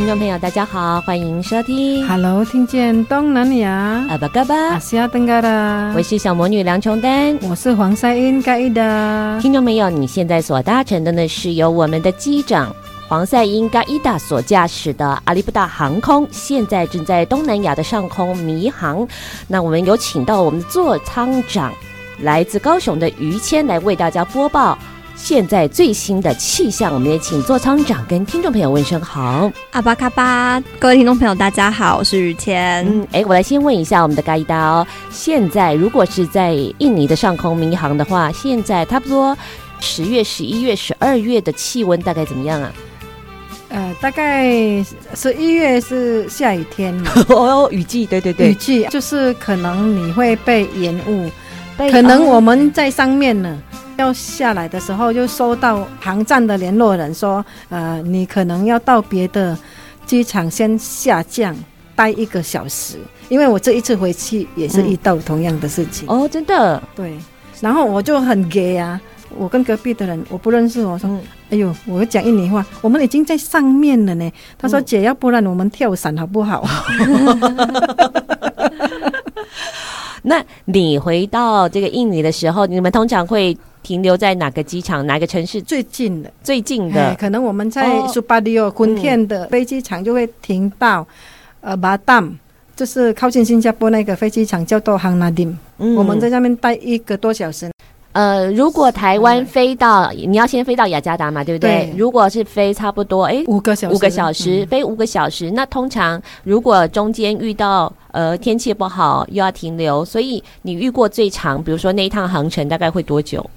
听众朋友，大家好，欢迎收听。Hello，听见东南亚。阿巴嘎巴，阿西亚登嘎啦。我是小魔女梁琼丹，我是黄赛英盖伊达。听众朋友，你现在所搭乘的呢，是由我们的机长黄赛英盖伊达所驾驶的阿里布达航空，现在正在东南亚的上空迷航。那我们有请到我们的座舱长，来自高雄的于谦来为大家播报。现在最新的气象，我们也请座舱长跟听众朋友问声好。阿巴卡巴，各位听众朋友，大家好，我是于谦。嗯，哎，我来先问一下我们的盖伊达哦。现在如果是在印尼的上空民航的话，现在差不多十月、十一月、十二月的气温大概怎么样啊？呃，大概十一月是下雨天哦，雨季，对对对，雨季就是可能你会被延误，可能我们在上面呢。要下来的时候，就收到航站的联络人说：“呃，你可能要到别的机场先下降，待一个小时。”因为我这一次回去也是遇到同样的事情。嗯、哦，真的？对。然后我就很 gay 啊，我跟隔壁的人我不认识，我说：“嗯、哎呦，我讲印尼话，我们已经在上面了呢。”他说：“姐，要不然我们跳伞好不好？” 那你回到这个印尼的时候，你们通常会停留在哪个机场？哪个城市最近的？最近的，可能我们在苏巴迪奥昆天的飞机场就会停到、嗯、呃巴淡，就是靠近新加坡那个飞机场叫做杭纳丁。嗯，我们在那边待一个多小时。呃，如果台湾飞到、嗯，你要先飞到雅加达嘛，对不对？对，如果是飞差不多，哎，五个小时，五个小时，嗯、飞五个小时。那通常如果中间遇到呃天气不好，又要停留，所以你遇过最长，比如说那一趟航程大概会多久？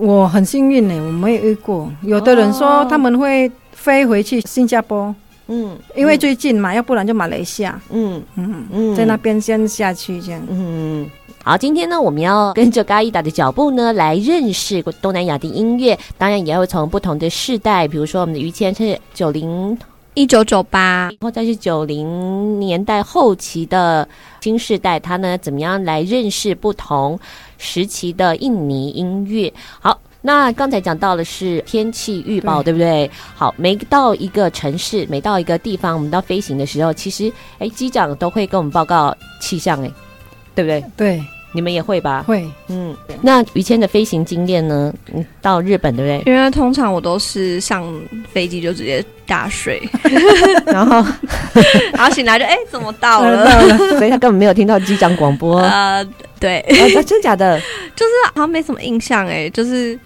我很幸运呢，我没有遇过。有的人说他们会飞回去新加坡，嗯，因为最近嘛，嗯、要不然就马来西亚，嗯嗯嗯，在那边先下去这样，嗯。好，今天呢，我们要跟着盖伊达的脚步呢，来认识东南亚的音乐。当然，也要从不同的世代，比如说我们的于谦是九零一九九八，然后再是九零年代后期的新世代，他呢怎么样来认识不同时期的印尼音乐？好，那刚才讲到的是天气预报，对不对？好，每到一个城市，每到一个地方，我们到飞行的时候，其实哎，机长都会跟我们报告气象，哎。对不对？对，你们也会吧？会，嗯。那于谦的飞行经验呢？嗯，到日本对不对？因为通常我都是上飞机就直接大睡，然后 然后醒来就哎，怎么到了？到了，所以他根本没有听到机长广播。呃，对，啊、真假的？就是好像没什么印象哎，就是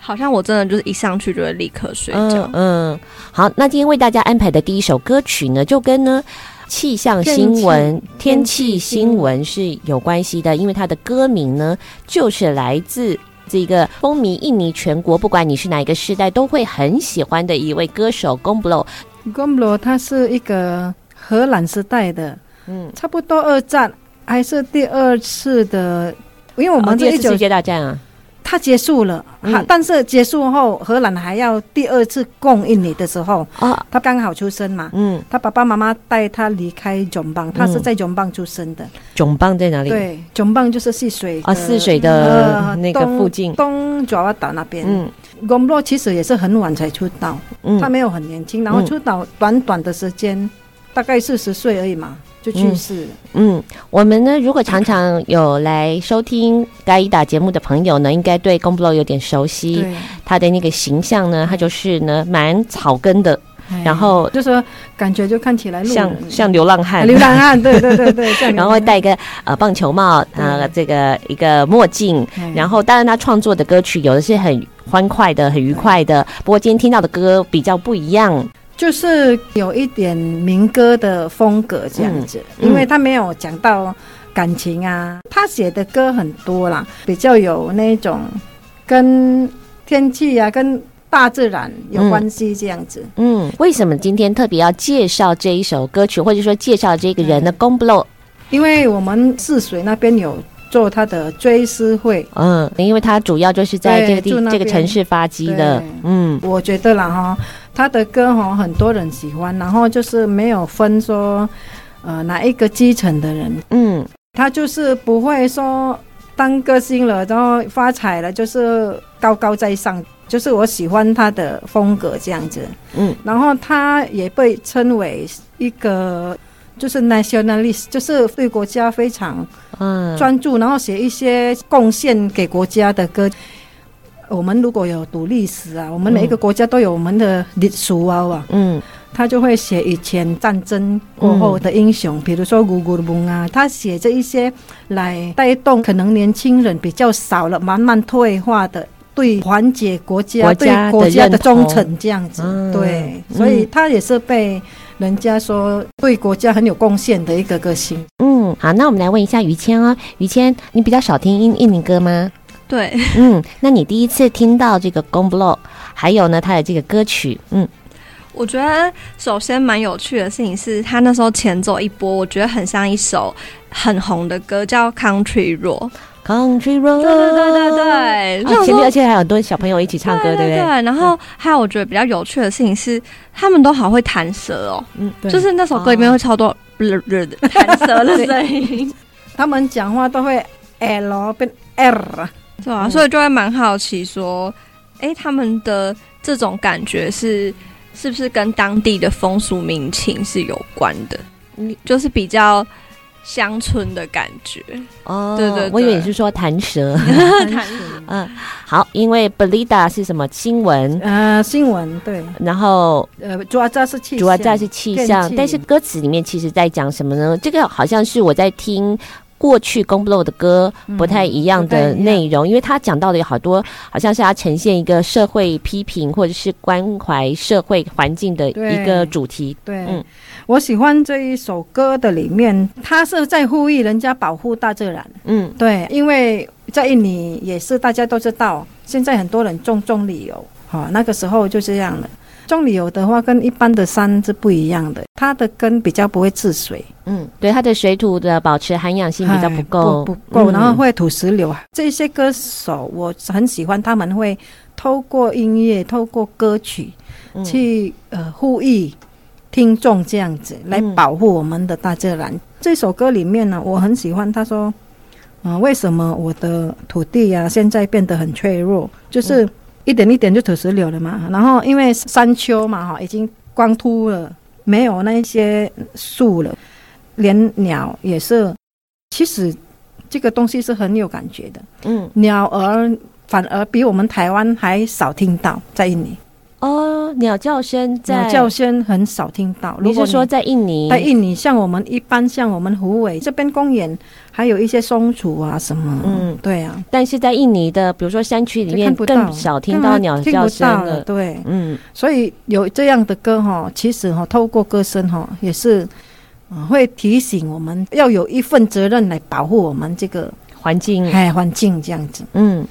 好像我真的就是一上去就会立刻睡觉。嗯，嗯，好，那今天为大家安排的第一首歌曲呢，就跟呢。气象新闻、天气新闻是有关系的，因为它的歌名呢，就是来自这个风靡印尼全国，不管你是哪一个时代，都会很喜欢的一位歌手 Gombloh。Gombloh 他是一个荷兰时代的，嗯，差不多二战还是第二次的，因为我们这一、哦、世界大战啊。他结束了，哈、嗯，但是结束后，荷兰还要第二次供应你的时候，啊，他刚好出生嘛，嗯，他爸爸妈妈带他离开囧邦，他是在囧邦出生的。囧邦在哪里？对，囧邦就是泗水啊，泗水的那个附近，呃、东爪哇岛那边。嗯，Gombloh 其实也是很晚才出道，嗯，他没有很年轻，然后出道短短的时间，嗯、大概四十岁而已嘛。就去世。嗯。嗯，我们呢，如果常常有来收听盖伊达节目的朋友呢，应该对 Gombloh 有点熟悉。他的那个形象呢，他就是呢蛮草根的，然后就说感觉就看起来像像流浪汉，流浪汉，对对对对，然后会戴一个呃棒球帽，呃这个一个墨镜，然后当然他创作的歌曲有的是很欢快的、很愉快的，不过今天听到的歌比较不一样，就是有一点民歌的风格这样子，嗯、因为他没有讲到感情啊，他写的歌很多啦，比较有那种跟天气啊跟。大自然有关系这样子，嗯，为什么今天特别要介绍这一首歌曲，或者说介绍这个人呢？贡布罗，因为我们泗水那边有做他的追思会，嗯，因为他主要就是在这个地这个城市发迹的，嗯，我觉得啦哈，他的歌哈很多人喜欢，然后就是没有分说呃哪一个基层的人，嗯，他就是不会说当歌星了，然后发财了，就是高高在上。就是我喜欢他的风格这样子，嗯，然后他也被称为一个就是 nationalist，就是对国家非常嗯专注，然后写一些贡献给国家的歌。我们如果有读历史啊，我们每一个国家都有我们的历史啊，嗯，他就会写以前战争过后的英雄，比如说吴哥窟啊，他写这一些来带动可能年轻人比较少了，慢慢退化的。对，缓解国家，对国家的忠诚这样子，嗯、对，所以他也是被人家说对国家很有贡献的一个歌星。嗯，好，那我们来问一下于谦哦，于谦，你比较少听印印尼歌吗？对，嗯，那你第一次听到这个《公 blow》，还有呢，他的这个歌曲，嗯，我觉得首先蛮有趣的事情是他那时候前奏一播，我觉得很像一首很红的歌，叫《Country Road》。Country Road，对对对对对，啊、前面而且还有很多小朋友一起唱歌，对不对，对？对，然后还有我觉得比较有趣的事情是，他们都好会弹舌哦，嗯，就是那首歌里面会超多 弹舌的声音，他们讲话都会 L 变 R，对啊，所以就会蛮好奇说，哎，他们的这种感觉是是不是跟当地的风俗民情是有关的？嗯，就是比较。乡村的感觉哦，对，对对，我以为你是说弹舌，弹舌，嗯，好，因为 Belida 是什么新闻？呃，新闻对，然后呃，主要这是气，主要这是气象，但是歌词里面其实在讲什么呢？这个好像是我在听。过去公布罗的歌不太一样的内容，嗯、因为他讲到的有好多，好像是他呈现一个社会批评或者是关怀社会环境的一个主题。对，嗯，我喜欢这一首歌的里面，他是在呼吁人家保护大自然。嗯，对，因为在印尼也是大家都知道，现在很多人种种旅游，哈，那个时候就这样了。种旅游的话，跟一般的山是不一样的，它的根比较不会治水。嗯，对，它的水土的保持涵养性比较不够，不够，然后会土石流。啊、这些歌手我很喜欢，他们会透过音乐、透过歌曲去、嗯、呃呼吁听众这样子来保护我们的大自然。嗯、这首歌里面呢，我很喜欢，他说：“嗯、呃，为什么我的土地呀、啊、现在变得很脆弱？就是。嗯”一点一点就土石流了嘛，然后因为山丘嘛哈，已经光秃了，没有那些树了，连鸟也是。其实这个东西是很有感觉的，嗯，鸟儿反而比我们台湾还少听到在印尼。哦，鸟叫声在，鸟叫声很少听到。如果说在印尼，在印尼，像我们一般，像我们虎尾这边公园，还有一些松鼠啊什么，嗯，对啊。但是在印尼的，比如说山区里面，更少听到鸟叫声了。对，嗯，所以有这样的歌哈，其实哈，透过歌声哈，也是会提醒我们要有一份责任来保护我们这个环境，哎，环境这样子，嗯。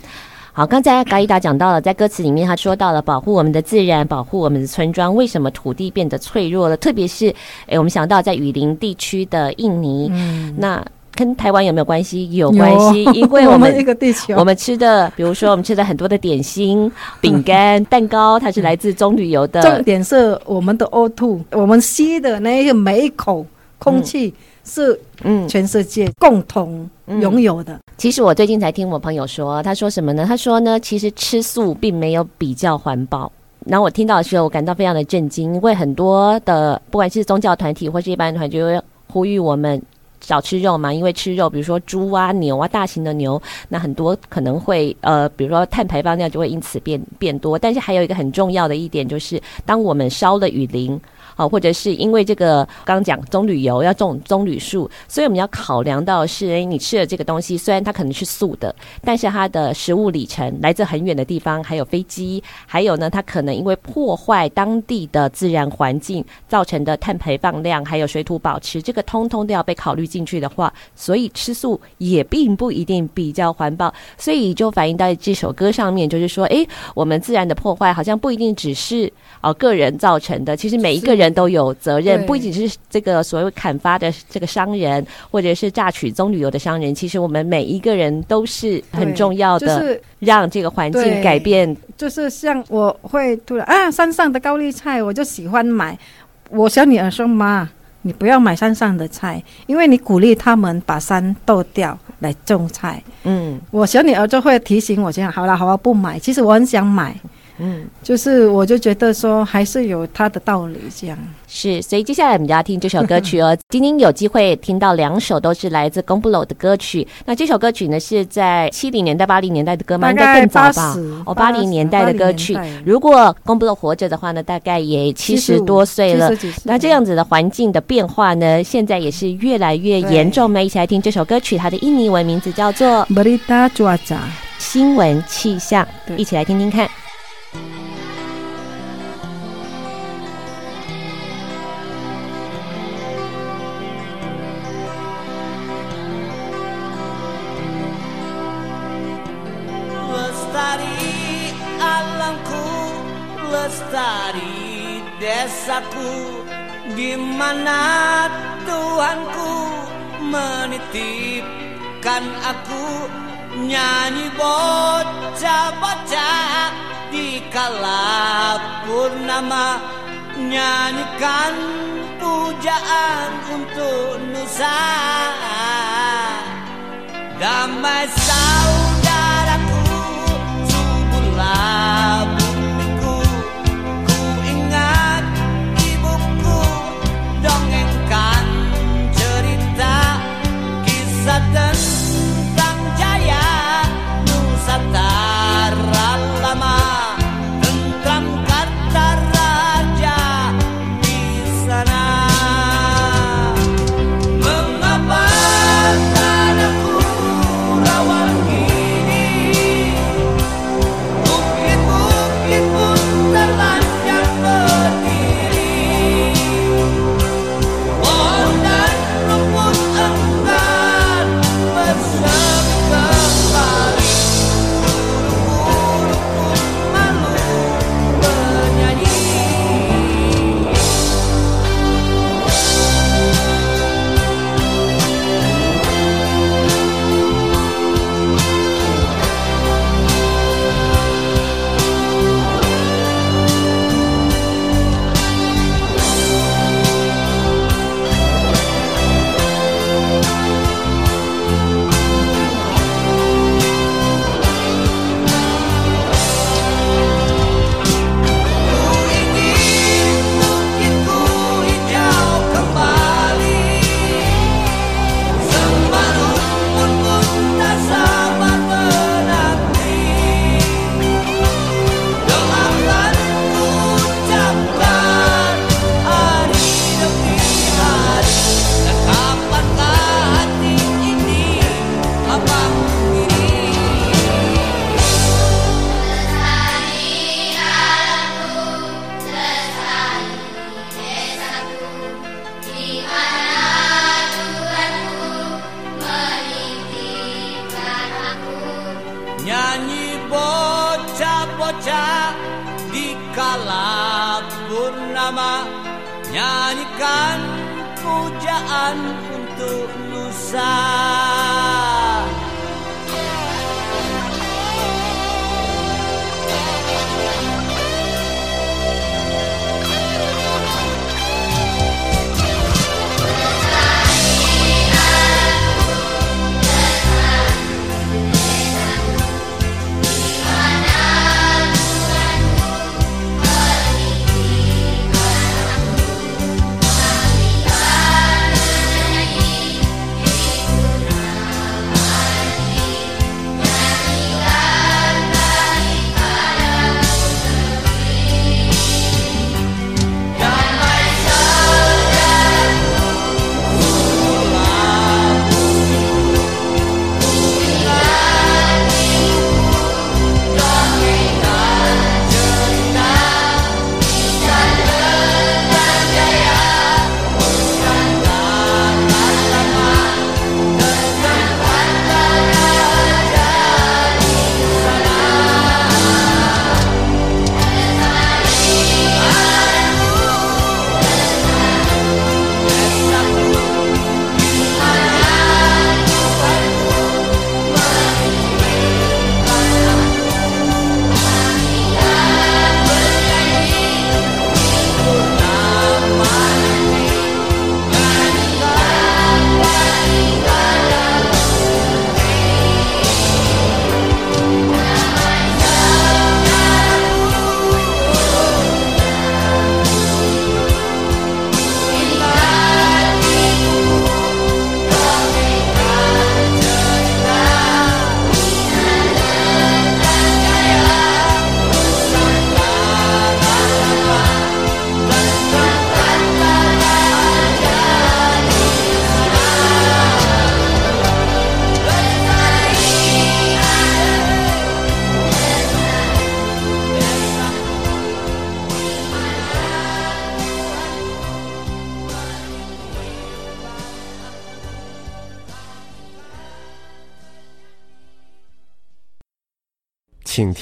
好，刚才嘎伊达讲到了，在歌词里面他说到了保护我们的自然，保护我们的村庄。为什么土地变得脆弱了？特别是，诶、欸，我们想到在雨林地区的印尼，嗯、那跟台湾有没有关系？有关系，因为我们，我们一个地球，我们吃的，比如说我们吃的很多的点心、饼干、蛋糕，它是来自棕榈油的。重点是我们的 O2，我们吸的那个每一口空气。嗯是，嗯，全世界共同拥有的。其实我最近才听我朋友说，他说什么呢？他说呢，其实吃素并没有比较环保。然后我听到的时候，我感到非常的震惊，因为很多的不管是宗教团体或是一般团体，就会呼吁我们少吃肉嘛，因为吃肉，比如说猪啊、牛啊、大型的牛，那很多可能会呃，比如说碳排放量就会因此变变多。但是还有一个很重要的一点就是，当我们烧了雨林。好，或者是因为这个刚讲棕榈油要种棕榈树，所以我们要考量到是，哎，你吃的这个东西虽然它可能是素的，但是它的食物里程来自很远的地方，还有飞机，还有呢，它可能因为破坏当地的自然环境造成的碳排放量，还有水土保持，这个通通都要被考虑进去的话，所以吃素也并不一定比较环保，所以就反映到这首歌上面，就是说，哎，我们自然的破坏好像不一定只是哦个人造成的，其实每一个人。人都有责任，不仅是这个所谓砍伐的这个商人，或者是榨取棕榈油的商人，其实我们每一个人都是很重要的，就是让这个环境改变。就是像我会突然啊，山上的高丽菜，我就喜欢买。我小女儿说：“妈，你不要买山上的菜，因为你鼓励他们把山剁掉来种菜。”嗯，我小女儿就会提醒我这样：“好了，好了，不买。”其实我很想买。嗯，就是我就觉得说还是有它的道理，这样是，所以接下来我们就要听这首歌曲哦。今天有机会听到两首都是来自贡布罗的歌曲。那这首歌曲呢是在七零年代、八零年代的歌吗？应该更早吧？哦，八零年代的歌曲。如果贡布罗活着的话呢，大概也七十多岁了。那这样子的环境的变化呢，现在也是越来越严重。我们一起来听这首歌曲，它的印尼文名字叫做《新闻气象。一起来听听看。Lestari alamku, lestari desaku, di mana Tuhanku menitipkan aku? Nyanyi bocah-bocah dikala purnama nyanyikan pujaan untuk Nusa. Damai sah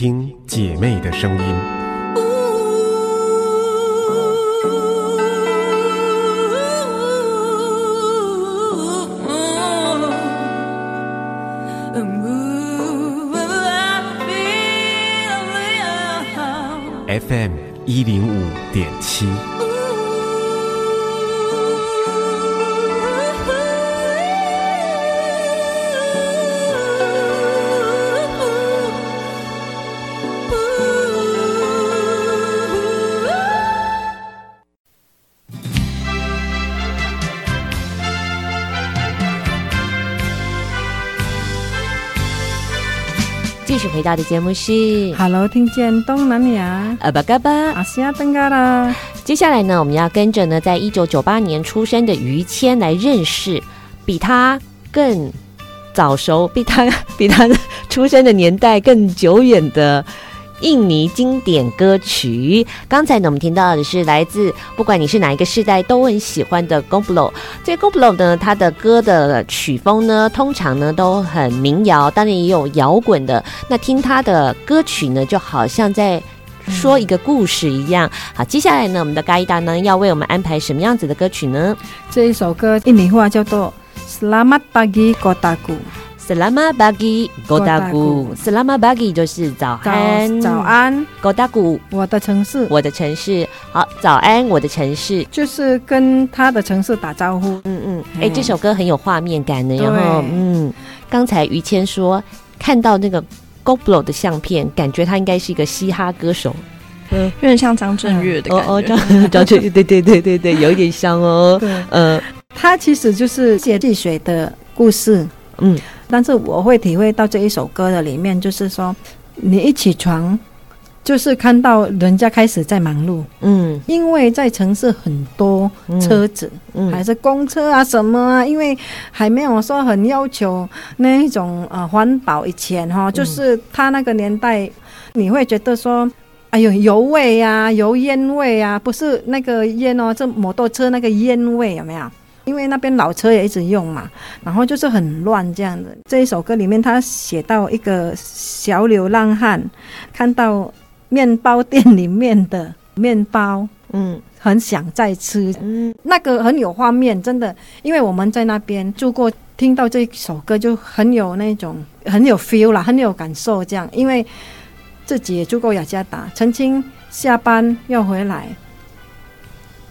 听姐妹的声音。FM 一零五点七。回到的节目是 Hello，听见东南亚，阿巴嘎巴，阿西亚登嘎啦。接下来呢，我们要跟着呢，在一九九八年出生的于谦来认识比他更早熟、比他比他出生的年代更久远的。印尼经典歌曲，刚才呢，我们听到的是来自不管你是哪一个世代都很喜欢的 g o b l o。这 g o b l o 呢，它的歌的曲风呢，通常呢都很民谣，当然也有摇滚的。那听他的歌曲呢，就好像在说一个故事一样。好，接下来呢，我们的嘎伊达呢要为我们安排什么样子的歌曲呢？这一首歌印尼话叫做 Slamat Pagi Kotaku。Selamat pagi Kotaku Selamat pagi 就是早安，早安，Kotaku 我的城市，我的城市。好，早安，我的城市，就是跟他的城市打招呼。嗯嗯，哎、欸，这首歌很有画面感的。然后，嗯，刚才于谦说看到那个 Goblo 的相片，感觉他应该是一个嘻哈歌手，嗯，有点像张震岳的感觉。哦哦，张 张震岳，对对对对对，有一点像哦。对，呃，他其实就是写汽水的故事。嗯。但是我会体会到这一首歌的里面，就是说，你一起床，就是看到人家开始在忙碌，嗯，因为在城市很多车子，嗯，还是公车啊什么啊，因为还没有说很要求那一种呃环保。以前哈，就是他那个年代，你会觉得说，哎呦油味呀，油烟味呀，不是那个烟哦，这摩托车那个烟味有没有？因为那边老车也一直用嘛，然后就是很乱这样的。这一首歌里面，他写到一个小流浪汉看到面包店里面的面包，嗯，很想再吃，嗯，那个很有画面，真的。因为我们在那边住过，听到这首歌就很有那种很有 feel 啦，很有感受这样。因为自己也住过雅加达，曾经下班要回来，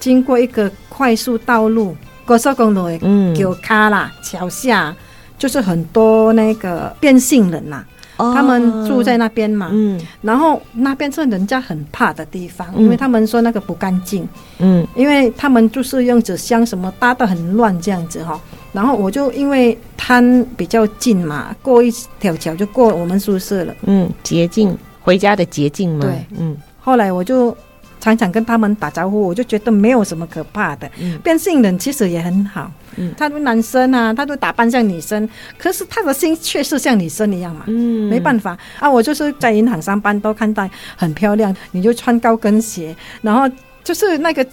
经过一个快速道路。高速公路的桥卡啦，桥、嗯、下就是很多那个变性人呐、他们住在那边嘛。嗯，然后那边是人家很怕的地方，嗯、因为他们说那个不干净。嗯，因为他们就是用纸箱什么搭的很乱这样子哈。然后我就因为摊比较近嘛，过一条桥就过我们宿舍了。嗯，捷径回家的捷径嘛。对，嗯。后来我就。常常跟他们打招呼，我就觉得没有什么可怕的。嗯、变性人其实也很好，嗯、他们男生啊，他都打扮像女生，可是他的心却是像女生一样嘛。嗯，没办法啊，我就是在银行上班，都看到很漂亮，你就穿高跟鞋，然后就是那个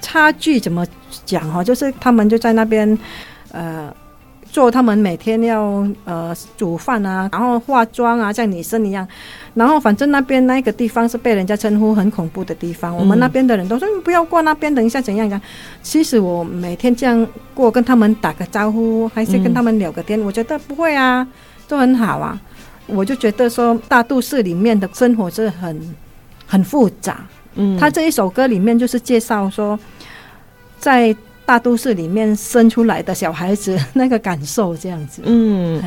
差距怎么讲哈？就是他们就在那边，呃。做他们每天要呃煮饭啊，然后化妆啊，像女生一样。然后反正那边那个地方是被人家称呼很恐怖的地方。嗯、我们那边的人都说你不要过那边，等一下怎样讲。其实我每天这样过，跟他们打个招呼，还是跟他们聊个天，嗯、我觉得不会啊，都很好啊。我就觉得说大都市里面的生活是很很复杂。嗯，他这一首歌里面就是介绍说在。大都市里面生出来的小孩子 那个感受这样子，嗯，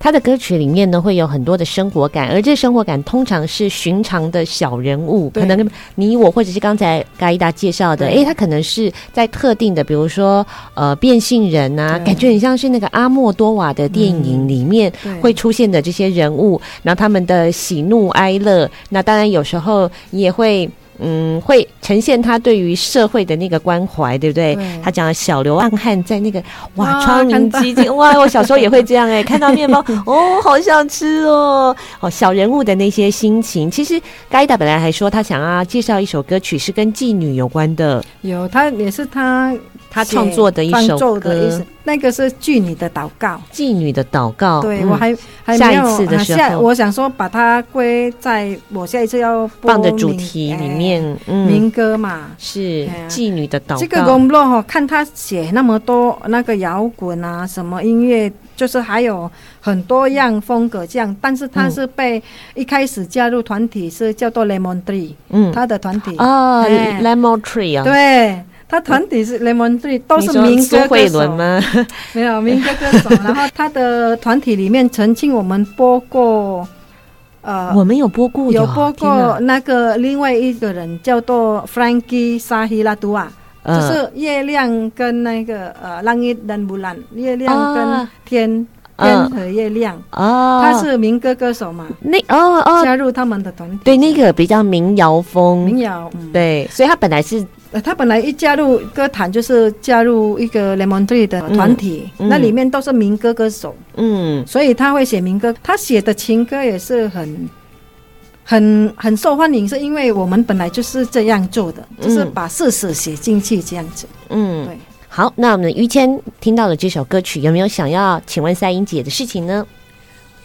他的歌曲里面呢会有很多的生活感，而这生活感通常是寻常的小人物，可能你我或者是刚才嘎伊达介绍的，诶，他可能是在特定的，比如说呃变性人啊，感觉很像是那个阿莫多瓦的电影里面会出现的这些人物，然后他们的喜怒哀乐，那当然有时候也会。嗯，会呈现他对于社会的那个关怀，对不对？对，他讲小流浪汉在那个哇，窗明几净 哇！我小时候也会这样哎、欸，看到面包哦，好想吃哦哦，小人物的那些心情。其实嘎伊达本来还说他想要介绍一首歌曲是跟妓女有关的，有他也是他他创作的一首歌，那个是妓女的祷告。妓女的祷告，对、嗯、我还还没有下一次的时候，下我想说把它归在我下一次要放的主题里面，民歌嘛，是妓女的祷告。这个公洛哈，看他写那么多那个摇滚啊，什么音乐，就是还有很多样风格这样，但是他是被一开始加入团体是叫做 Lemon Tree，嗯，他的团体。啊、哦、，Lemon Tree 啊，对。他团体是 Lemon Tree，都是民歌歌手吗？没有民歌歌手。然后他的团体里面，曾经我们播过，呃，我们有播过，有播过那个另外一个人叫做 Frankie 就是月亮跟那个呃 Langit dan Bulan，月亮跟天，天和月亮。哦，他是民歌歌手嘛？那哦哦，加入他们的团体，对那个比较民谣风，民谣，对，所以他本来是。呃，他本来一加入歌坛就是加入一个 Lemon Tree 的团体，嗯嗯、那里面都是民歌歌手，嗯，所以他会写民歌，他写的情歌也是很、很、很受欢迎，是因为我们本来就是这样做的，嗯、就是把事实写进去这样子，嗯，对。好，那我们于谦听到了这首歌曲，有没有想要请问赛英姐的事情呢？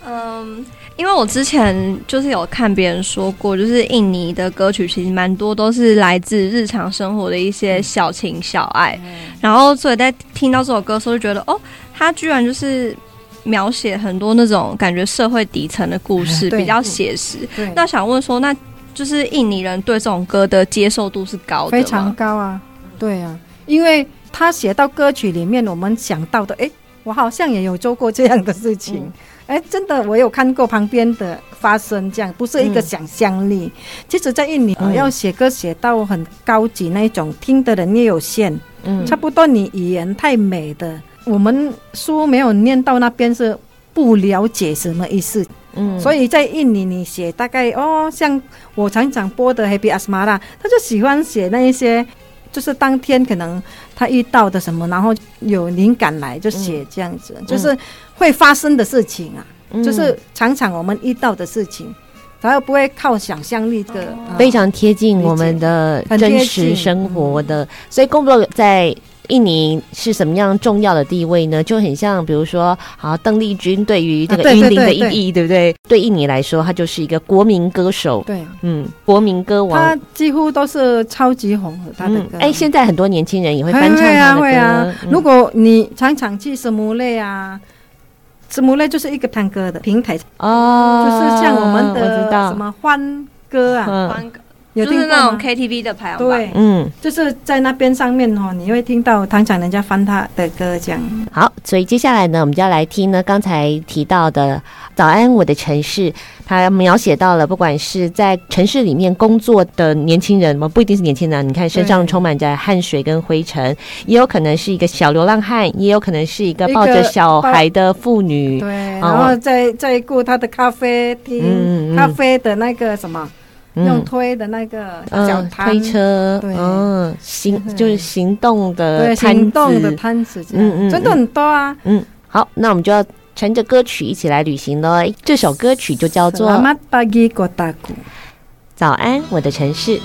嗯。因为我之前就是有看别人说过，就是印尼的歌曲其实蛮多都是来自日常生活的一些小情小爱，然后所以在听到这首歌的时候就觉得，哦，他居然就是描写很多那种感觉社会底层的故事，比较写实。那想问说，那就是印尼人对这种歌的接受度是高的？非常高啊，对啊，因为他写到歌曲里面，我们想到的，哎，我好像也有做过这样的事情。嗯哎，真的，我有看过旁边的发生这样，不是一个想象力。嗯、其实，在印尼、嗯、要写歌写到很高级那一种，听的人也有限。嗯，差不多你语言太美的，我们书没有念到那边是不了解什么意思。嗯，所以在印尼你写大概哦，像我常常播的《Happy Asmara》，他就喜欢写那一些，就是当天可能他遇到的什么，然后有灵感来就写这样子，嗯、就是。会发生的事情啊，嗯、就是常常我们遇到的事情，然后不会靠想象力的，哦、非常贴近我们的真实生活的。所以，贡布罗在印尼是什么样重要的地位呢？就很像，比如说，好，邓丽君对于这个云林的意义，对不对？对印尼来说，他就是一个国民歌手。对，嗯，国民歌王，他几乎都是超级红的。他的歌，哎、嗯，现在很多年轻人也会翻唱他的歌。啊会啊嗯、如果你常常去什么类啊？什么呢？就是一个唱歌的平台哦，就是像我们的什么欢歌啊，欢歌，就是那种 KTV 的排行榜。对，嗯，就是在那边上面哦，你会听到常常人家翻他的歌这样。好，所以接下来呢，我们就要来听呢刚才提到的《早安我的城市》。他描写到了，不管是在城市里面工作的年轻人嘛，不一定是年轻人，你看身上充满着汗水跟灰尘，也有可能是一个小流浪汉，也有可能是一个抱着小孩的妇女，对，然后在在顾他的咖啡厅，嗯、咖啡的那个什么，嗯、用推的那个小摊、呃、推车，对，嗯，行就是行动的对行动的摊子，嗯嗯，真的很多啊，嗯，好，那我们就要。乘着歌曲一起来旅行喽！这首歌曲就叫做《早安，我的城市》。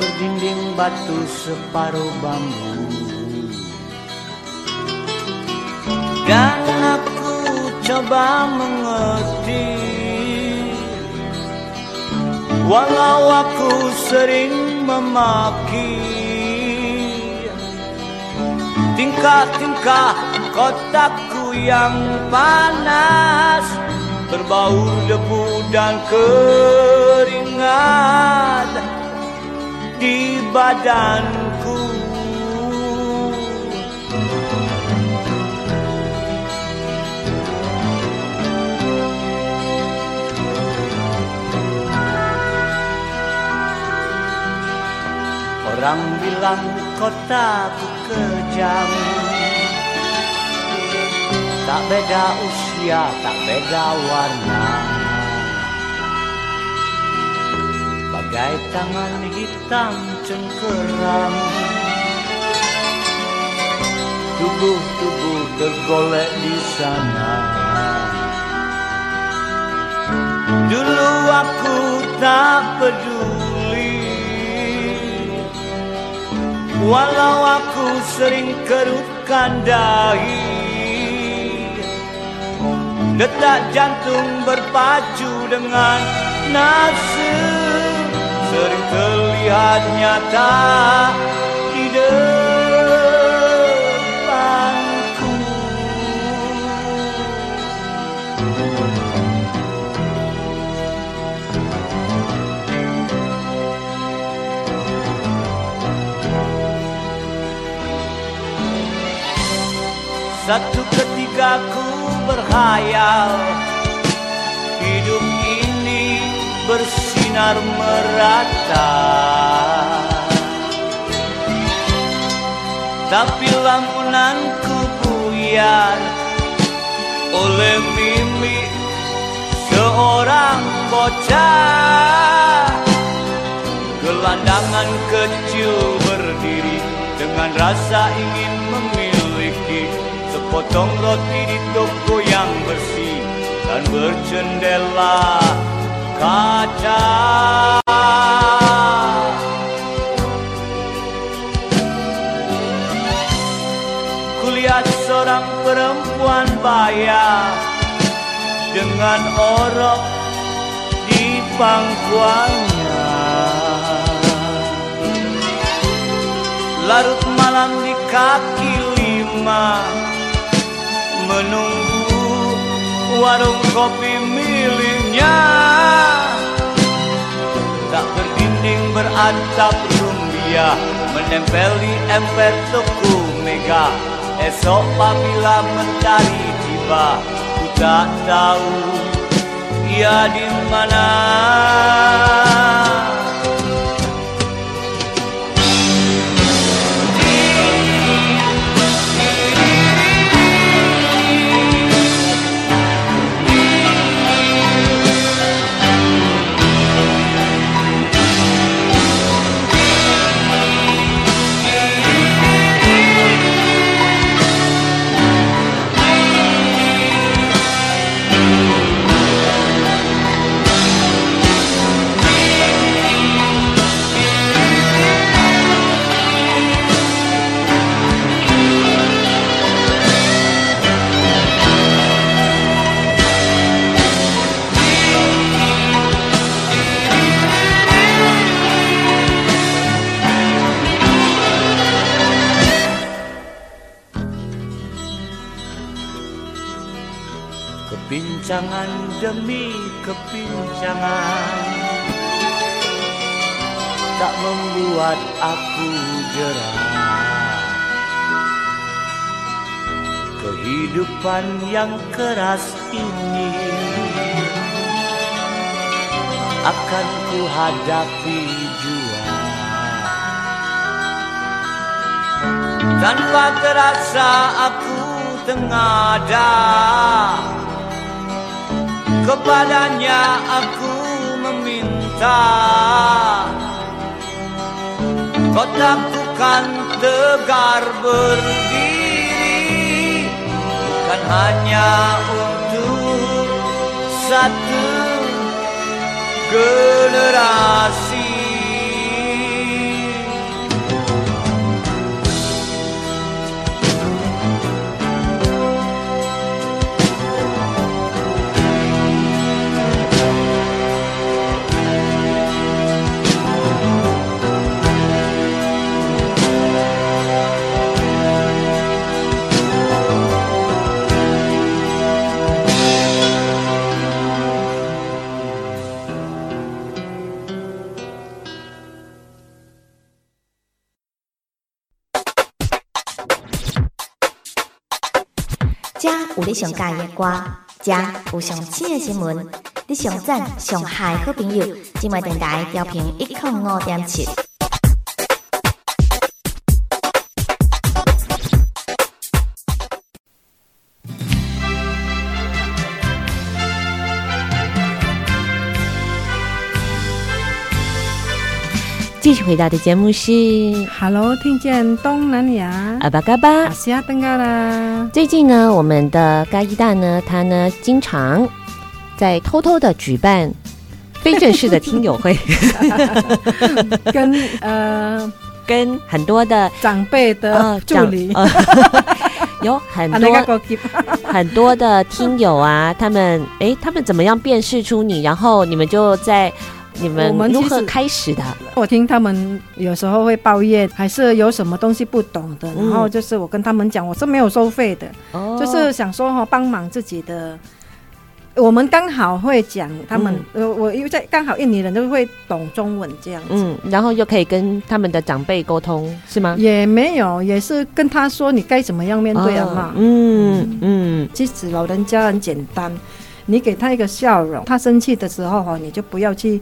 Berdinding batu separuh bambu. Dan aku coba mengerti Walau aku sering memaki Tingkah-tingkah kotaku yang panas Berbaur debu dan keringat di badanku. Orang bilang kotaku kejam. Tak beda usia, tak beda warna bagai tangan hitam cengkeram Tubuh-tubuh tergolek di sana. Dulu aku tak peduli. Walau aku sering kerutkan dahi. Detak jantung berpacu dengan nafsu Sering terlihat nyata di depanku. Satu ketika ku berhayal Hidup ini bersinar merata. Tapi lampunanku buyar Oleh mimpi seorang bocah. Gelandangan kecil berdiri Dengan rasa ingin memiliki Sepotong roti di toko yang bersih Dan bercendela kaca Kulihat seorang perempuan baya Dengan orok di pangkuannya. Larut malam di kaki lima menunggu warung kopi miliknya. Tak berdinding beratap rumbia Menempel di emper toko mega. Esok apabila mentari tiba Ku tak tahu ia di mana aku jerah Kehidupan yang keras ini Akan ku hadapi jua. Tanpa terasa aku tengada Kepadanya aku meminta Kau takutkan tegar berdiri Bukan hanya untuk satu generasi 有你上喜欢的歌，遮有上新的新闻，你上赞上嗨好朋友，今晚电台调频一零五点七。继续回到的节目是 Hello，听见东南亚阿巴嘎巴，阿西亚登嘎啦。最近呢，我们的嘎伊大呢，他呢经常在偷偷的举办非正式的听友会，跟呃跟很多的长辈的助理。呃 有很多 很多的听友啊，他们哎，他们怎么样辨识出你？然后你们就在你们如何开始的？我，我听他们有时候会抱怨，还是有什么东西不懂的，然后就是我跟他们讲，我是没有收费的，嗯、就是想说哈，帮忙自己的。我们刚好会讲他们，呃、嗯，我因为在刚好印尼人都会懂中文这样子，嗯，然后又可以跟他们的长辈沟通，是吗？也没有，也是跟他说你该怎么样面对阿嬷，嗯嗯，其实老人家很简单，你给他一个笑容，他生气的时候哈，你就不要去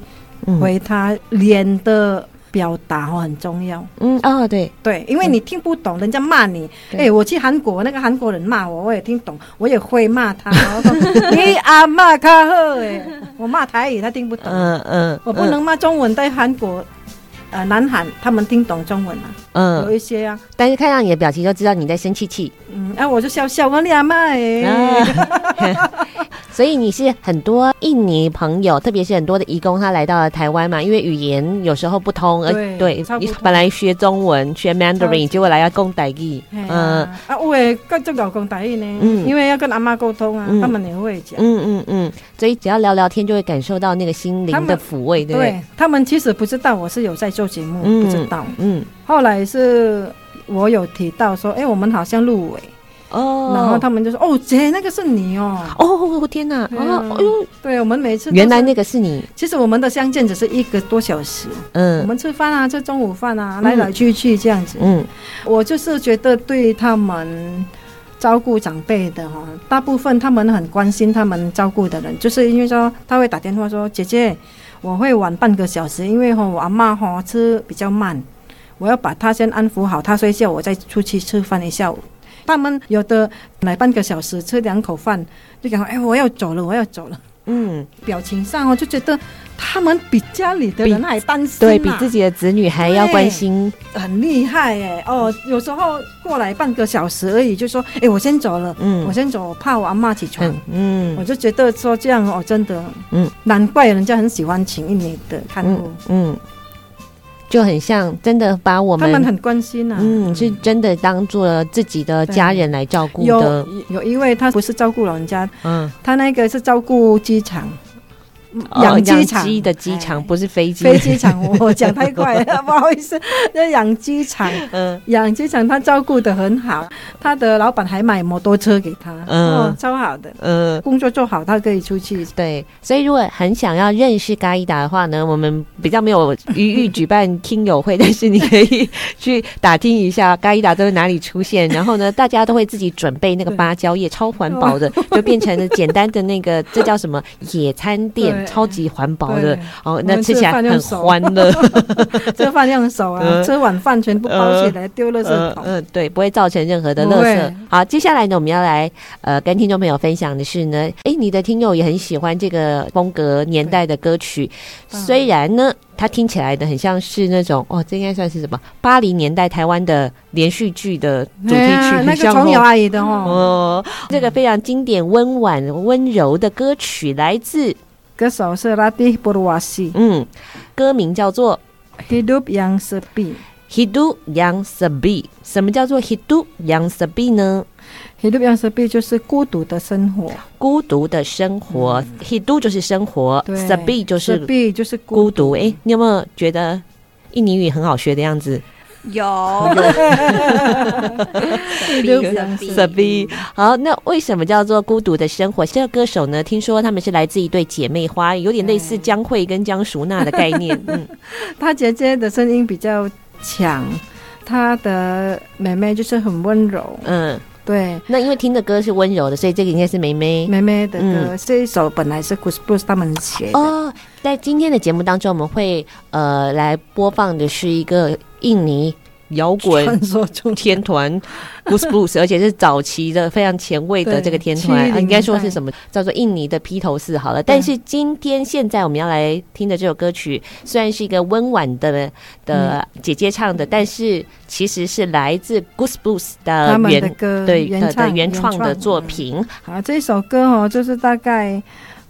回他脸的。表达哦很重要，嗯哦对对，因为你听不懂人家骂你，哎，我去韩国那个韩国人骂我，我也听懂，我也会骂他。你阿骂卡好哎，我骂台语他听不懂，嗯嗯，我不能骂中文在韩国。呃，南韩他们听懂中文了，嗯，有一些啊，但是看到你的表情就知道你在生气气，嗯，啊，我就笑笑我你阿嬷哎，所以你是很多印尼朋友，特别是很多的移工，他来到了台湾嘛，因为语言有时候不通，而，对，你本来学中文学 Mandarin，结果来要讲台语，嗯，啊，我也跟这个讲台语呢，嗯，因为要跟阿妈沟通啊，他们也会讲，嗯嗯嗯，所以只要聊聊天就会感受到那个心灵的抚慰，对不对？他们其实不知道我是有在。做节目不知道，嗯，后来是我有提到说，哎，我们好像入围。哦，然后他们就说，哦，姐，那个是你哦，哦，天哪，哦，哎呦，对我们每次原来那个是你，其实我们的相见只是一个多小时，嗯，我们吃饭啊，吃中午饭啊，来来去去这样子，嗯，我就是觉得对他们照顾长辈的哈，大部分他们很关心他们照顾的人，就是因为说他会打电话说，姐姐。我会晚半个小时，因为哈我阿妈哈吃比较慢，我要把她先安抚好，她睡觉，我再出去吃饭一下午。他们有的来半个小时吃两口饭，就讲哎我要走了，我要走了。嗯，表情上我就觉得他们比家里的人还担心，啊，对比自己的子女还要关心，很厉害哎哦。有时候过来半个小时而已，就说哎我先走了，嗯，我先走，我怕我阿妈起床，嗯，我就觉得说这样哦，真的，嗯，难怪人家很喜欢请印尼的看护，嗯。就很像真的把我们，他们很关心啊，嗯，是真的当做自己的家人来照顾的。有有一位他不是照顾老人家，嗯，他那个是照顾机场。养鸡场的鸡场不是飞机，飞机场我讲太快了，不好意思。那养鸡场，嗯，养鸡场他照顾的很好，他的老板还买摩托车给他，嗯，超好的，嗯，工作做好，他可以出去。对，所以如果很想要认识嘎伊达的话呢，我们比较没有余裕举办听友会，但是你可以去打听一下嘎伊达都在哪里出现，然后呢，大家都会自己准备那个芭蕉叶，超环保的，就变成了简单的那个，这叫什么野餐垫。超级环保的哦，那吃起来很欢乐。吃饭用手啊，吃晚饭全部包起来丢垃圾桶。嗯，对，不会造成任何的垃圾。好，接下来呢，我们要来呃跟听众朋友分享的是呢，哎，你的听友也很喜欢这个风格年代的歌曲，虽然呢，它听起来的很像是那种哦，这应该算是什么八零年代台湾的连续剧的主题曲，那个琼瑶阿姨的哦，这个非常经典、温婉、温柔的歌曲来自。歌手是拉蒂布鲁瓦西，嗯，歌名叫做《Hidup Yang Sepi》。Hidup Yang Sepi，什么叫做 Hidup Yang Sepi 呢？Hidup Yang Sepi 就是孤独的生活，孤独的生活。嗯、Hidup 就是生活，Sepi 就是 Sepi 就是孤独。哎，你有没有觉得印尼语很好学的样子？有，傻逼。好，那为什么叫做孤独的生活？这个歌手呢？听说他们是来自一对姐妹花，有点类似江蕙跟江淑娜的概念。嗯，她姐姐的声音比较强，她的妹妹就是很温柔。嗯，对。那因为听的歌是温柔的，所以这个应该是妹妹妹妹的歌。这一首本来是 Kus Plus 他们写的。哦，在今天的节目当中，我们会呃来播放的是一个。印尼摇滚传说中天团 Goose Blues，而且是早期的非常前卫的这个天团，应该说是什么叫做印尼的披头士好了。但是今天现在我们要来听的这首歌曲，虽然是一个温婉的的姐姐唱的，但是其实是来自 Goose Blues 的原的歌对原的原创的作品。好，这首歌哦，就是大概。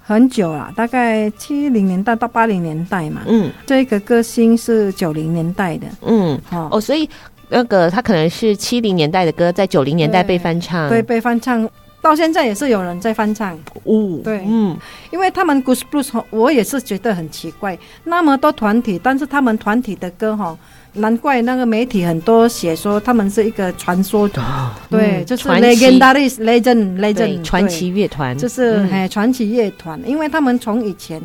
很久了，大概七零年代到八零年代嘛。嗯，这个歌星是九零年代的。嗯，好哦，所以那个他可能是七零年代的歌，在九零年代被翻唱。对，被翻唱到现在也是有人在翻唱。哦，对，嗯，因为他们 Goose Blues，我也是觉得很奇怪，那么多团体，但是他们团体的歌哈。难怪那个媒体很多写说他们是一个传说团，对，就是 legendary legend legend 传奇乐团，就是哎传奇乐团，因为他们从以前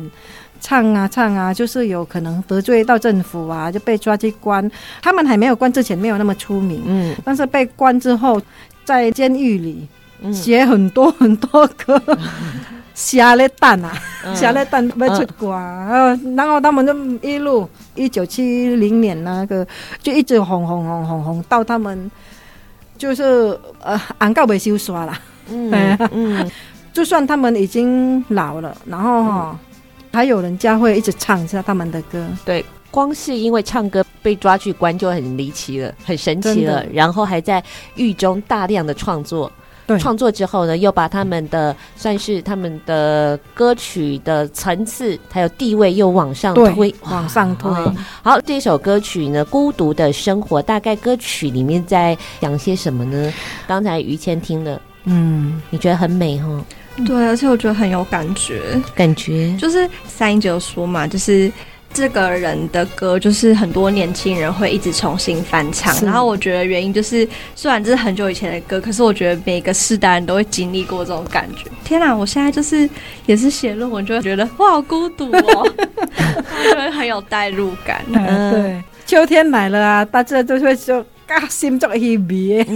唱啊唱啊，就是有可能得罪到政府啊，就被抓去关。他们还没有关之前没有那么出名，嗯，但是被关之后，在监狱里写很多很多歌。下了蛋啊，下了蛋没出过啊，然后他们就一路一九七零年那个就一直红红红红红到他们就是呃，安告没修刷了，嗯 嗯，就算他们已经老了，然后哈还有人家会一直唱一下他们的歌，对，光是因为唱歌被抓去关就很离奇了，很神奇了，然后还在狱中大量的创作。创作之后呢，又把他们的算是他们的歌曲的层次还有地位又往上推，往上推。好，这首歌曲呢，《孤独的生活》，大概歌曲里面在讲些什么呢？刚才于谦听了，嗯，你觉得很美哈？对，而且我觉得很有感觉，感觉就是三英杰说嘛，就是。这个人的歌就是很多年轻人会一直重新翻唱，然后我觉得原因就是，虽然这是很久以前的歌，可是我觉得每个世代人都会经历过这种感觉。天哪，我现在就是也是写论文就会觉得哇，好孤独哦，就会很有代入感。嗯，对，秋天来了啊，大家都会说啊，心中一别，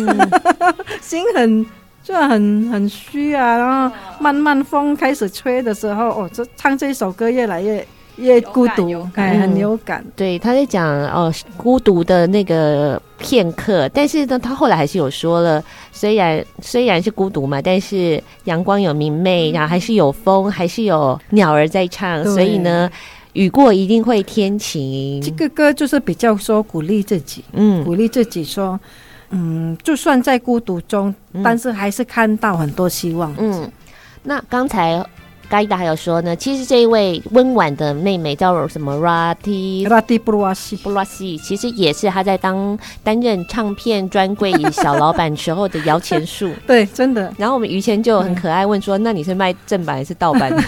心很就很很虚啊，然后慢慢风开始吹的时候，哦，这唱这首歌越来越。越孤独，哎，很有感。对，他在讲哦，孤独的那个片刻。但是呢，他后来还是有说了，虽然虽然是孤独嘛，但是阳光有明媚，然后还是有风，还是有鸟儿在唱。所以呢，雨过一定会天晴。这个歌就是比较说鼓励自己，嗯，鼓励自己说，嗯，就算在孤独中，但是还是看到很多希望。嗯，那刚才。嘎伊达还有说呢，其实这一位温婉的妹妹叫什么？Rati Rati 布鲁西布鲁西，其实也是她在当担任唱片专柜小老板时候的摇钱树。对，真的。然后我们于谦就很可爱问说：“嗯、那你是卖正版还是盗版的？”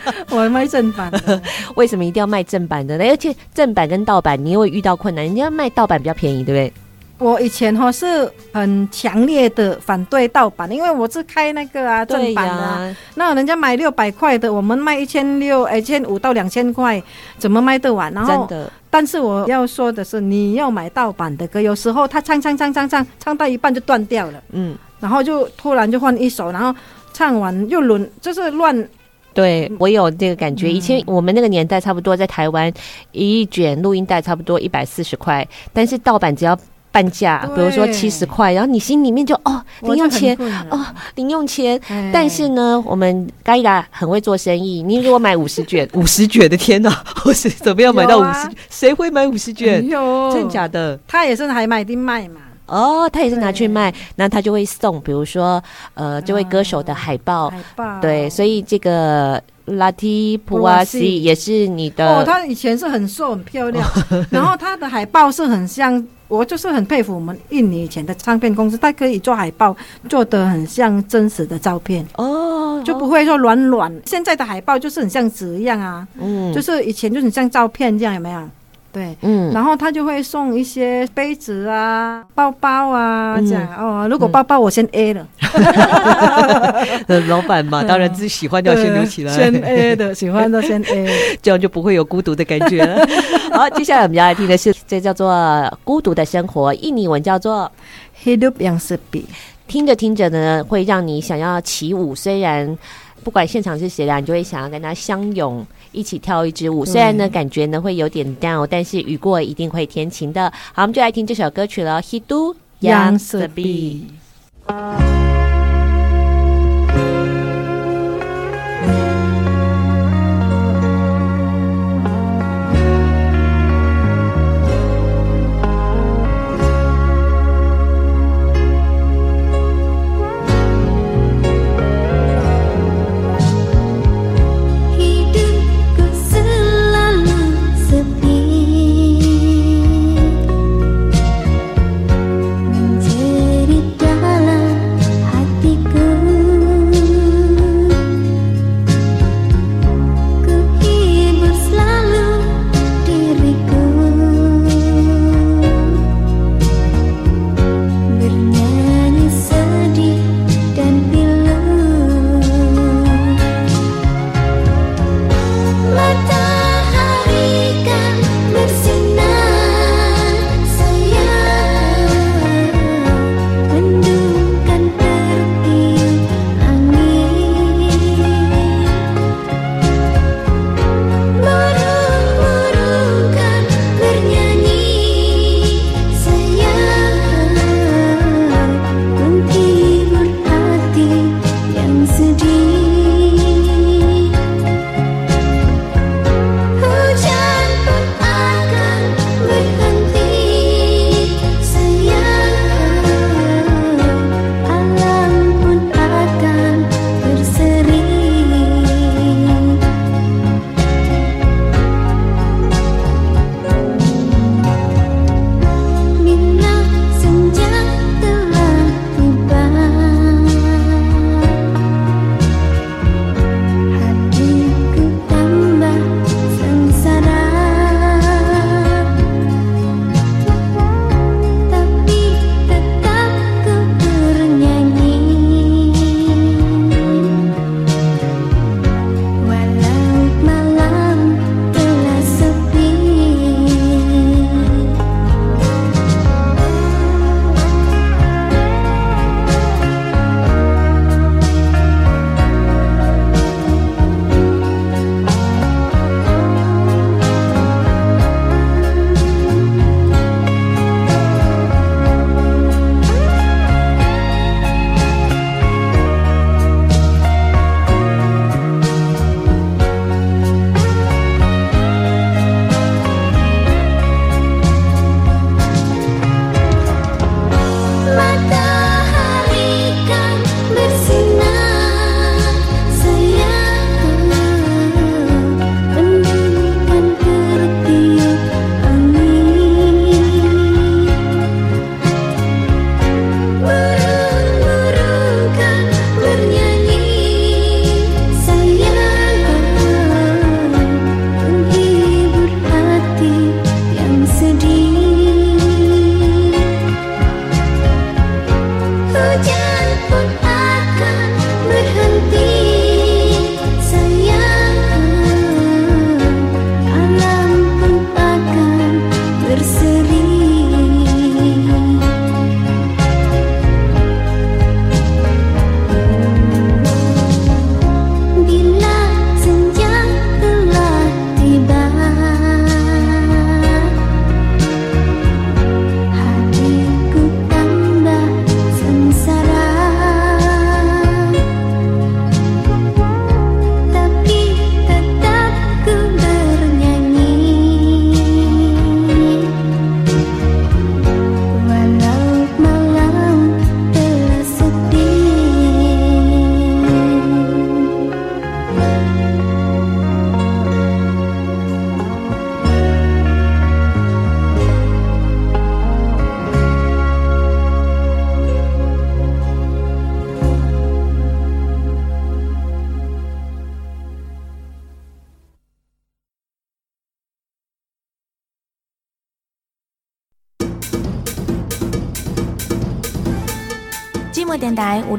我卖正版的。为什么一定要卖正版的呢？而且正版跟盗版，你又会遇到困难，人家卖盗版比较便宜，对不对？我以前哈是很强烈的反对盗版，因为我是开那个啊正版的，啊，那人家买六百块的，我们卖一千六、一千五到两千块，怎么卖得完？然后，真的。但是我要说的是，你要买盗版的歌，有时候他唱唱唱唱唱唱到一半就断掉了，嗯，然后就突然就换一首，然后唱完又轮，就是乱。对，我有这个感觉，以前我们那个年代差不多在台湾一卷录音带差不多一百四十块，但是盗版只要。半价，比如说七十块，然后你心里面就哦，零用钱哦，零用钱。但是呢，我们嘎伊达很会做生意。你如果买五十卷，五十卷的天哪，我是怎么样买到五十？谁会买五十卷？真假的？他也是还买的卖嘛。哦，他也是拿去卖，那他就会送，比如说呃，这位歌手的海报。海报。对，所以这个拉提普瓦西也是你的。哦，他以前是很瘦很漂亮，然后他的海报是很像。我就是很佩服我们印尼以前的唱片公司，他可以做海报，做得很像真实的照片哦，就不会说软软。现在的海报就是很像纸一样啊，嗯，就是以前就很像照片这样，有没有？对，嗯，然后他就会送一些杯子啊、包包啊，这样哦。如果包包我先 A 了，老板嘛，当然自己喜欢就要先留起来，先 A 的，喜欢的先 A，这样就不会有孤独的感觉了。好，接下来我们要来听的是这叫做《孤独的生活》，印尼文叫做 Hidup yang sepi。听着听着呢，会让你想要起舞。虽然不管现场是谁啦，你就会想要跟他相拥，一起跳一支舞。虽然呢，感觉呢会有点 down，但是雨过一定会天晴的。好，我们就来听这首歌曲了。Hidup yang sepi。电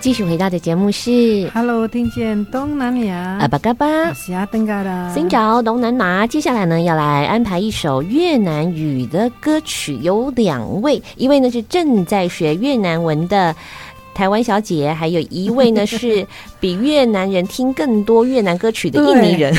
继续回到的节目是 Hello，听见东南亚阿巴嘎巴，我是阿登嘎的。新找东南亚，接下来呢要来安排一首越南语的歌曲，有两位，一位呢是正在学越南文的。台湾小姐，还有一位呢，是比越南人听更多越南歌曲的印尼人，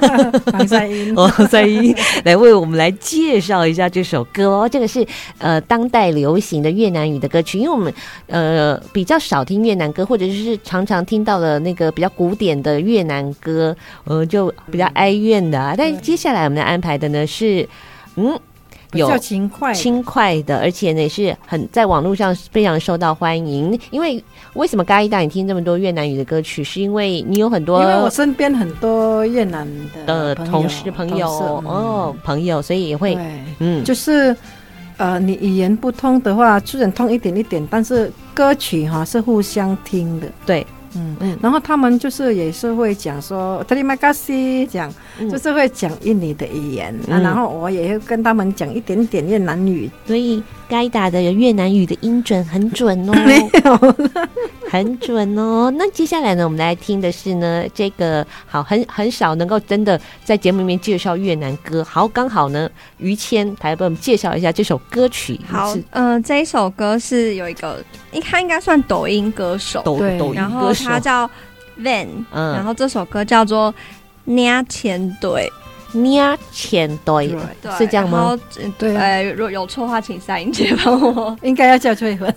黄赛英。黄赛英来为我们来介绍一下这首歌哦。这个是呃当代流行的越南语的歌曲，因为我们呃比较少听越南歌，或者是常常听到了那个比较古典的越南歌，呃就比较哀怨的啊。但接下来我们来安排的呢是嗯。有轻快轻快的，而且呢也是很在网络上非常受到欢迎。因为为什么嘎伊达你听这么多越南语的歌曲？是因为你有很多，因为我身边很多越南的同事朋友哦，朋友，所以也会嗯，就是呃，你语言不通的话，虽然通一点一点，但是歌曲哈是互相听的，对。嗯嗯，然后他们就是也是会讲说 Terima kasih 讲，就是会讲印尼的语言，嗯、啊，然后我也会跟他们讲一点点越南语，所以该打的越南语的音准很准哦，没有，很准哦。那接下来呢，我们来听的是呢，这个好很很少能够真的在节目里面介绍越南歌，好，刚好呢，于谦来帮我们介绍一下这首歌曲。好，嗯、呃，这一首歌是有一个，他应该算抖音歌手，抖对抖音歌手。他叫 Van，嗯，然后这首歌叫做《捏钱队》，捏钱队是这样吗？对，呃，如果有错的话，请赛英姐帮我，应该要叫翠文。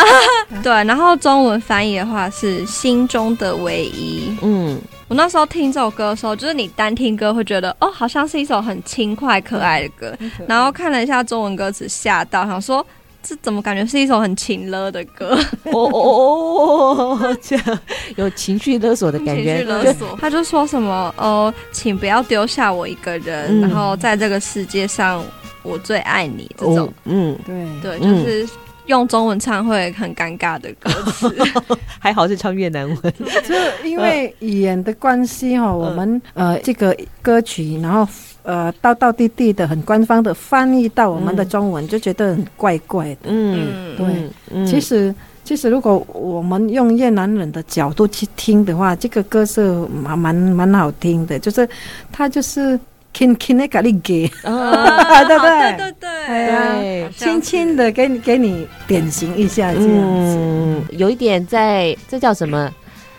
对，然后中文翻译的话是心中的唯一。嗯，我那时候听这首歌的时候，就是你单听歌会觉得哦，好像是一首很轻快可爱的歌，然后看了一下中文歌词，吓到想说。这怎么感觉是一首很情勒的歌？哦哦哦，这样有情绪勒索的感觉。情绪勒索，他就说什么哦，请不要丢下我一个人，嗯、然后在这个世界上我最爱你。这种，嗯，对对，就是用中文唱会很尴尬的歌词，嗯、还好是唱越南文。就因为语言的关系哈，嗯、我们呃这个歌曲，然后。呃，道道地地的，很官方的翻译到我们的中文，嗯、就觉得很怪怪的。嗯，对。嗯、其实，其实如果我们用越南人的角度去听的话，这个歌是蛮蛮蛮好听的，就是它就是轻轻的给你给，对不对？对对轻轻的给你给你点醒一下，这样子。嗯，有一点在，这叫什么？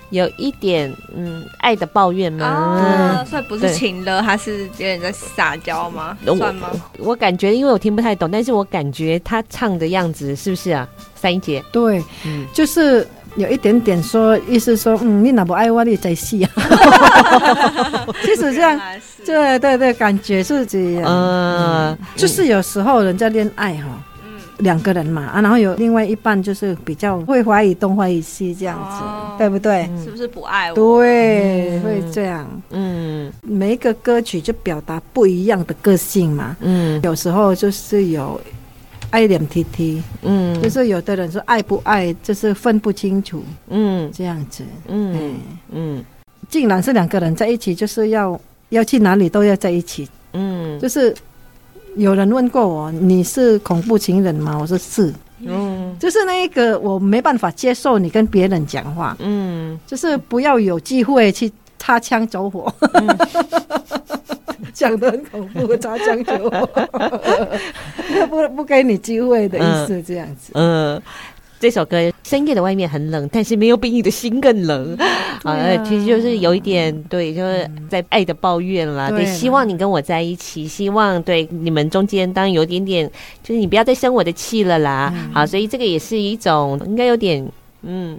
有一点嗯，爱的抱怨吗？啊，所以不是情了，他是有点在撒娇吗？算吗？我感觉，因为我听不太懂，但是我感觉他唱的样子是不是啊？赛英姐，对，就是有一点点说，意思说，嗯，你哪不爱我，你在戏啊？其实这样，对对对，感觉是这样。嗯，就是有时候人家恋爱哈。两个人嘛啊，然后有另外一半就是比较会怀疑东怀疑西这样子，哦、对不对？是不是不爱我？对，嗯、会这样。嗯，每一个歌曲就表达不一样的个性嘛。嗯，有时候就是有爱脸 T T，嗯，就是有的人说爱不爱就是分不清楚，嗯，这样子。嗯嗯，嗯既然是两个人在一起，就是要要去哪里都要在一起。嗯，就是。有人问过我，你是恐怖情人吗？我说是，嗯，就是那一个我没办法接受你跟别人讲话，嗯，就是不要有机会去擦枪走火，讲的很恐怖，擦枪走火，不不给你机会的意思，这样子，嗯。嗯这首歌深夜的外面很冷，但是没有比你的心更冷 啊！啊其实就是有一点对，就是在爱的抱怨啦。对，希望你跟我在一起，希望对你们中间当然有点点，就是你不要再生我的气了啦。嗯、好，所以这个也是一种应该有点嗯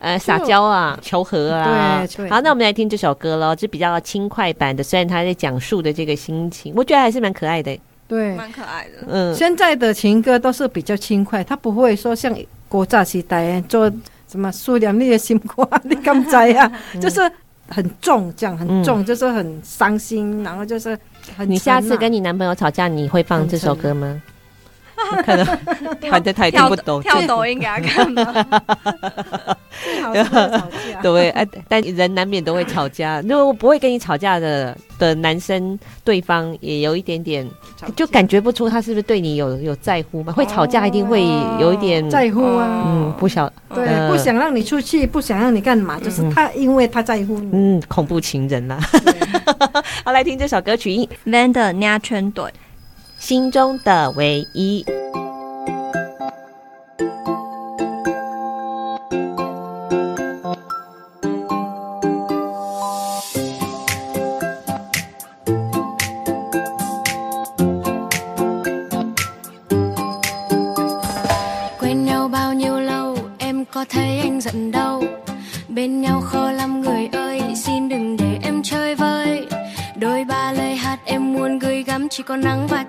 呃撒娇啊，求和啊。对，好，那我们来听这首歌喽，这比较轻快版的，虽然他在讲述的这个心情，我觉得还是蛮可爱的。对，蛮可爱的。嗯，现在的情歌都是比较轻快，他不会说像。古早时代做什么思念你的心歌，你敢知啊？就是很重，这样很重，就是很伤心，然后就是很。你下次跟你男朋友吵架，你会放这首歌吗？可能 反正他也听不懂，跳抖音给他看吗？对，哎，但人难免都会吵架。如果不会跟你吵架的的男生，对方也有一点点，就感觉不出他是不是对你有有在乎吗？会吵架一定会有一点在乎啊。嗯，不想对，不想让你出去，不想让你干嘛，就是他因为他在乎你。嗯，恐怖情人啦。好，来听这首歌曲，Van 的鸭圈队，心中的唯一。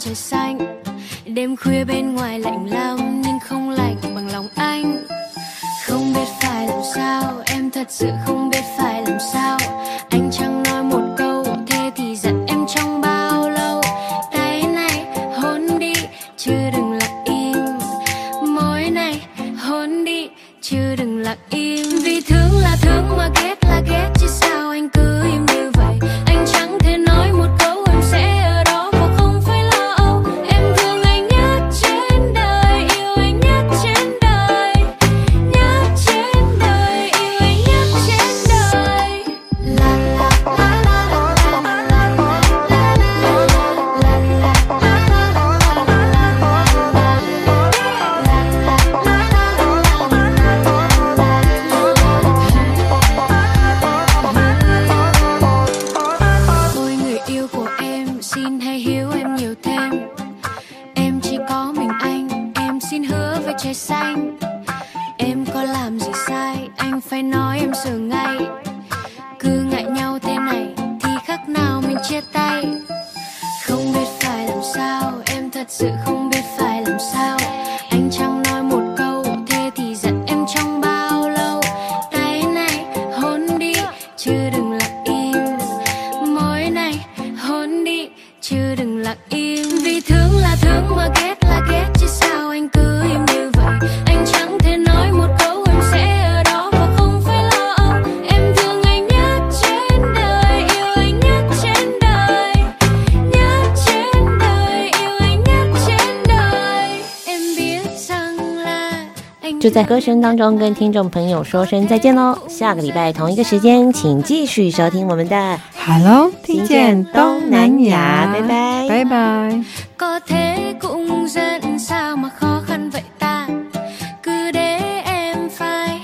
Trời xanh. Đêm khuya bên ngoài lạnh lắm. 就在歌声当中跟听众朋友说声再见喽，下个礼拜同一个时间，请继续收听我们的 Hello，听见东南亚，拜拜，拜拜。 có thế cũng dẫn sao mà khó khăn vậy ta cứ để em phải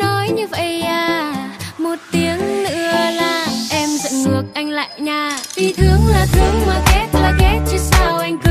nói như vậy à một tiếng nữa là em giận ngược anh lại nha vì thương là thương mà ghét là ghét chứ sao anh cứ